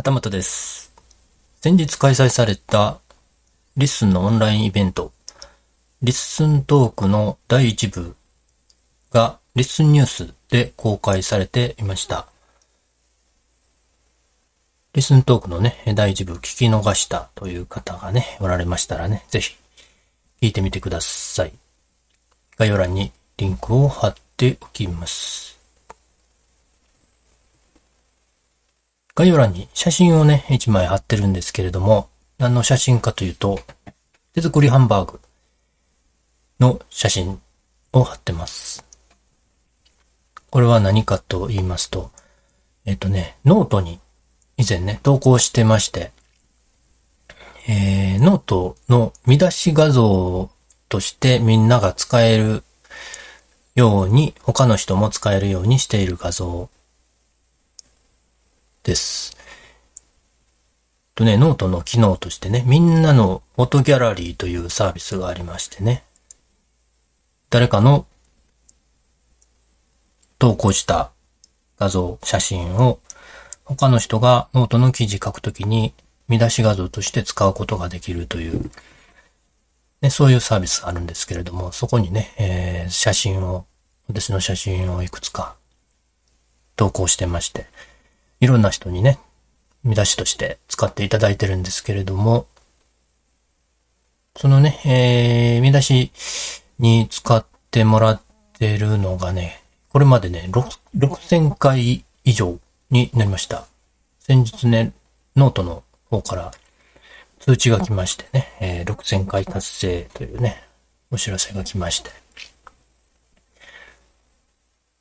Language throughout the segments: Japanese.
旗本です。先日開催された LISTEN のオンラインイベント、 LISTEN トークの第1部が LISTEN ニュースで公開されていました。 LISTEN トークのね、第1部聞き逃したという方がね、おられましたらね、ぜひ聞いてみてください。概要欄にリンクを貼っておきます。概要欄に写真をね、一枚貼ってるんですけれども、何の写真かというと、手作りハンバーグの写真を貼ってます。これは何かと言いますと、えっ、とね、ノートに以前ね、投稿してまして、えー、ノートの見出し画像としてみんなが使えるように、他の人も使えるようにしている画像です。とね、ノートの機能としてね、みんなのフォトギャラリーというサービスがありましてね、誰かの投稿した画像、写真を他の人がノートの記事書くときに見出し画像として使うことができるという、ね、そういうサービスがあるんですけれども、そこにね、えー写真を、私の写真をいくつか投稿してまして、いろんな人にね、見出しとして使っていただいてるんですけれども、そのね、えー見出しに使ってもらってるのがね、これまでね、6000回以上になりました。先日ね、ノートの方から通知が来ましてね、えー6000回達成というね、お知らせが来まして、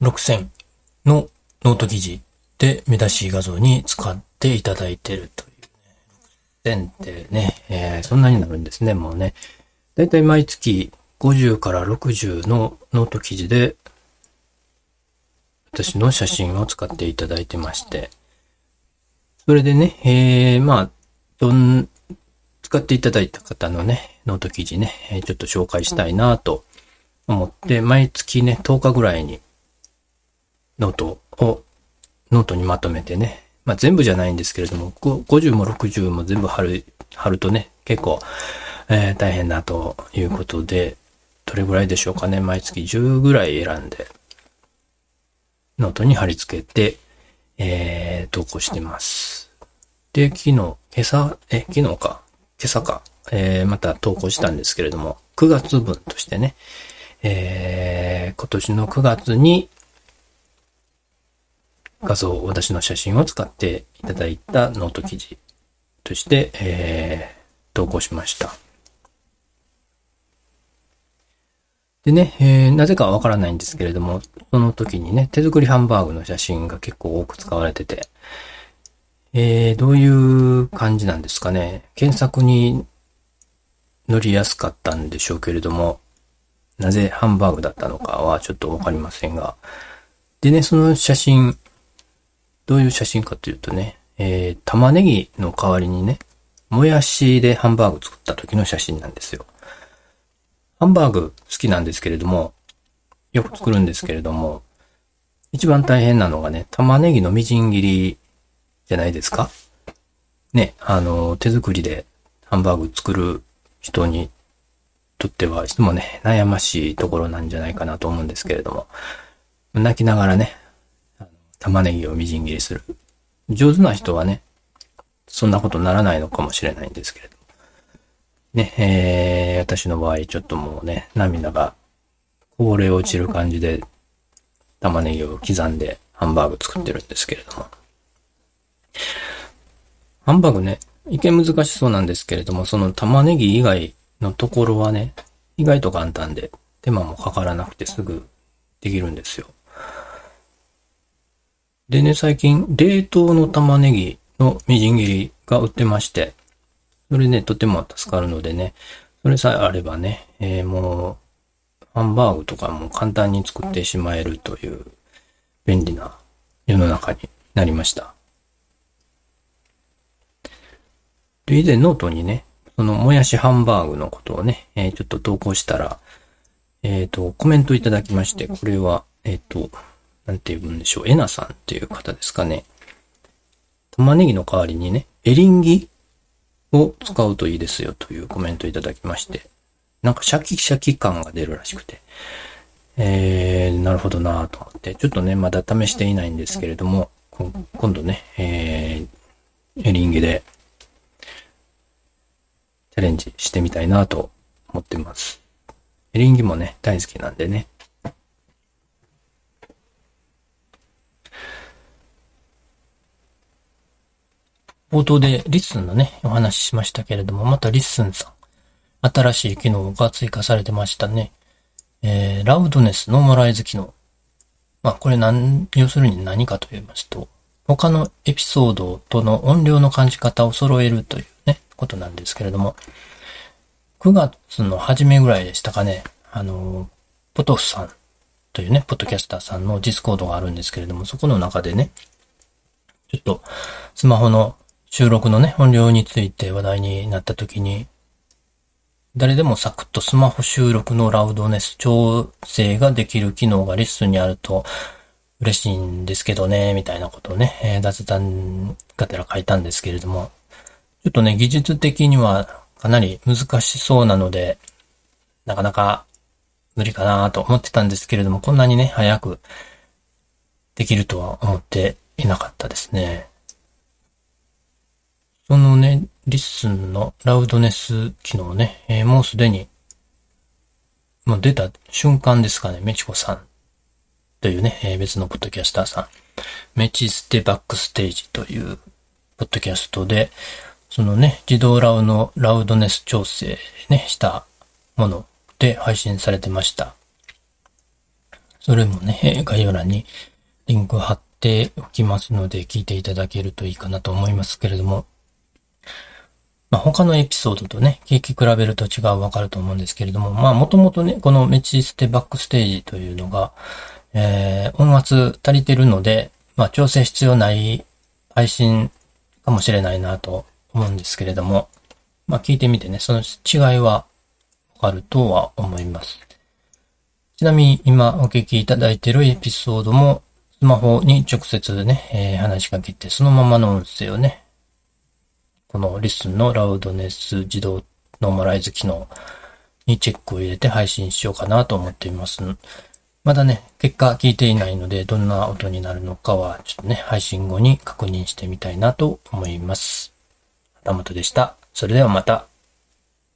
6000のノート記事見出し画像に使っていただいてるというね、6000ってね、えーそんなになるんですね、もうね。だいたい毎月50から60のノート記事で私の写真を使っていただいてまして、それでね、えー、まあ、どん、使っていただいた方のね、ノート記事ね、ちょっと紹介したいなと思って、毎月ね、10日ぐらいに、ノートを、ノートにまとめてね、まあ全部じゃないんですけれども、50も60も全部貼る、貼るとね、結構、えー大変だということで、どれぐらいでしょうかね、毎月10ぐらい選んで、ノートに貼り付けて、えー、投稿してます。で、昨日、今朝、え、昨日か、今朝か、えー、また投稿したんですけれども、9月分としてね、えー、今年の9月に画像、私の写真を使っていただいたノート記事として、えー、投稿しました。でね、えーなぜかわからないんですけれども、その時にね、手作りハンバーグの写真が結構多く使われてて、えー、どういう感じなんですかね。検索に乗りやすかったんでしょうけれども、なぜハンバーグだったのかはちょっとわかりませんが。でね、その写真、どういう写真かというとね、えー、玉ねぎの代わりにね、もやしでハンバーグ作った時の写真なんですよ。ハンバーグ好きなんですけれども、よく作るんですけれども、一番大変なのがね、玉ねぎのみじん切りじゃないですか？ね、あの、手作りでハンバーグ作る人にとっては、いつもね、悩ましいところなんじゃないかなと思うんですけれども、泣きながらね、玉ねぎをみじん切りする。上手な人はね、そんなことならないのかもしれないんですけれど。ね、えー、私の場合、ちょっともうね、涙がこぼれ落ちる感じで、玉ねぎを刻んでハンバーグ作ってるんですけれども。ハンバーグね、一見難しそうなんですけれども、その玉ねぎ以外のところはね、意外と簡単で、手間もかからなくてすぐできるんですよ。でね、最近、冷凍の玉ねぎのみじん切りが売ってまして、それね、とても助かるのでね、それさえあればね、えーもう、ハンバーグとかも簡単に作ってしまえるという便利な世の中になりました。で、以前ノートにね、そのもやしハンバーグのことをね、えーちょっと投稿したら、えっ、と、コメントいただきまして、これは、えっ、と、なんて言うんでしょう、えなさんっていう方ですかね。玉ねぎの代わりにね、エリンギを使うといいですよというコメントいただきまして、なんかシャキシャキ感が出るらしくて、えー、なるほどなと思って、ちょっとね、まだ試していないんですけれども、今度ね、えー、エリンギでチャレンジしてみたいなと思ってます。エリンギもね、大好きなんでね。冒頭でリッスンのね、お話ししましたけれども、またリッスンさん、新しい機能が追加されてましたね。えー、ラウドネスノーマライズ機能。まあ、これ何、要するに何かと言いますと、他のエピソードとの音量の感じ方を揃えるというね、ことなんですけれども、9月の初めぐらいでしたかね、あの、ポトフさんというね、ポッドキャスターさんのディスコードがあるんですけれども、そこの中でね、ちょっとスマホの収録のね、音量について話題になった時に、誰でもサクッとスマホ収録のラウドネス調整ができる機能がリスンにあると嬉しいんですけどね、みたいなことをね、え、雑談がてら書いたんですけれども、ちょっとね、技術的にはかなり難しそうなので、なかなか無理かなと思ってたんですけれども、こんなにね、早くできるとは思っていなかったですね。そのね、リッスンのラウドネス機能ね、えー、もうすでに、もう出た瞬間ですかね、メチコさんというね、えー、別のポッドキャスターさん、メチステバックステージというポッドキャストで、そのね、自動ラウ、ラウドネス調整ね、したもので配信されてました。それもね、概要欄にリンクを貼っておきますので聞いていただけるといいかなと思いますけれども、まあ、他のエピソードとね、聞き比べると違うわかると思うんですけれども、まあ、もともとね、このメチステバックステージというのが、えー、音圧足りてるので、まあ、調整必要ない配信かもしれないなと思うんですけれども、まあ、聞いてみてね、その違いはわかるとは思います。ちなみに今お聞きいただいているエピソードも、スマホに直接ね、えー、話しかけて、そのままの音声をね、このリスンのラウドネス自動ノーマライズ機能にチェックを入れて配信しようかなと思っています。まだね、結果聞いていないので、どんな音になるのかは、ちょっとね、配信後に確認してみたいなと思います。旗本でした。それではまた。